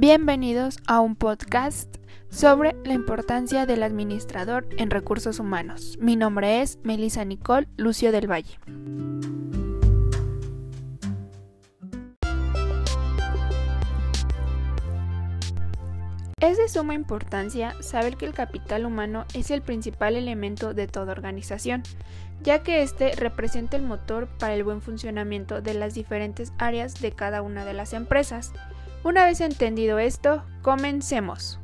Bienvenidos a un podcast sobre la importancia del administrador en recursos humanos. Mi nombre es Melissa Nicole Lucio del Valle. Es de suma importancia saber que el capital humano es el principal elemento de toda organización, ya que éste representa el motor para el buen funcionamiento de las diferentes áreas de cada una de las empresas. Una vez entendido esto, comencemos.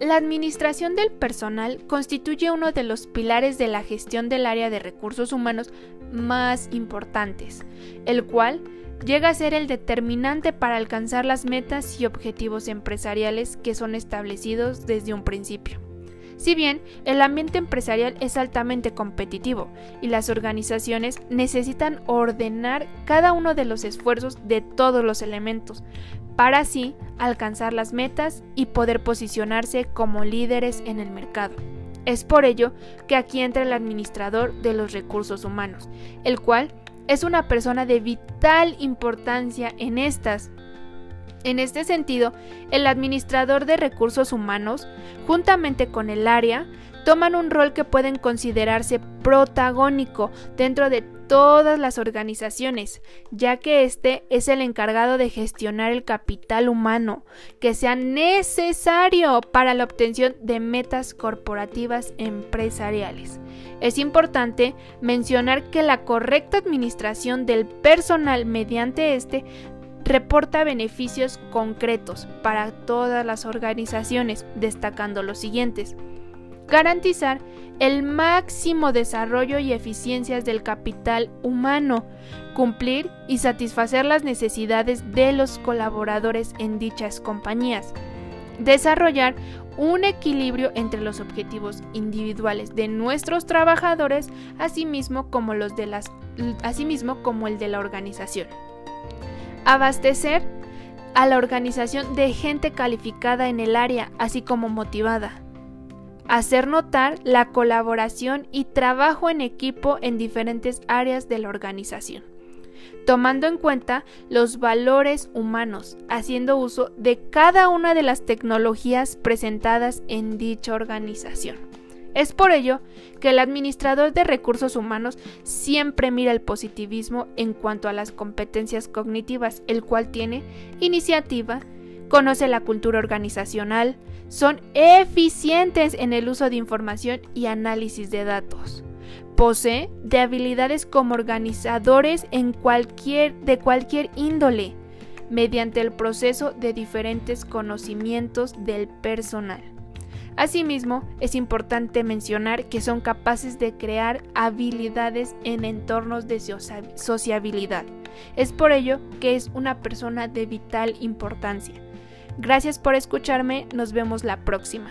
La administración del personal constituye uno de los pilares de la gestión del área de recursos humanos más importantes, el cual llega a ser el determinante para alcanzar las metas y objetivos empresariales que son establecidos desde un principio. Si bien el ambiente empresarial es altamente competitivo y las organizaciones necesitan ordenar cada uno de los esfuerzos de todos los elementos para así alcanzar las metas y poder posicionarse como líderes en el mercado. Es por ello que aquí entra el administrador de los recursos humanos, el cual es una persona de vital importancia en estas en este sentido, el administrador de recursos humanos, juntamente con el área, toman un rol que pueden considerarse protagónico dentro de todas las organizaciones, ya que éste es el encargado de gestionar el capital humano que sea necesario para la obtención de metas corporativas empresariales. Es importante mencionar que la correcta administración del personal mediante este reporta beneficios concretos para todas las organizaciones, destacando los siguientes. Garantizar el máximo desarrollo y eficiencias del capital humano, cumplir y satisfacer las necesidades de los colaboradores en dichas compañías, desarrollar un equilibrio entre los objetivos individuales de nuestros trabajadores, asimismo como los de las asimismo como el de la organización abastecer a la organización de gente calificada en el área, así como motivada. Hacer notar la colaboración y trabajo en equipo en diferentes áreas de la organización, tomando en cuenta los valores humanos, haciendo uso de cada una de las tecnologías presentadas en dicha organización. Es por ello que el administrador de recursos humanos siempre mira el positivismo en cuanto a las competencias cognitivas, el cual tiene iniciativa, conoce la cultura organizacional, son eficientes en el uso de información y análisis de datos. Posee de habilidades como organizadores en cualquier, de cualquier índole, mediante el proceso de diferentes conocimientos del personal. Asimismo, es importante mencionar que son capaces de crear habilidades en entornos de sociabilidad. Es por ello que es una persona de vital importancia. Gracias por escucharme, nos vemos la próxima.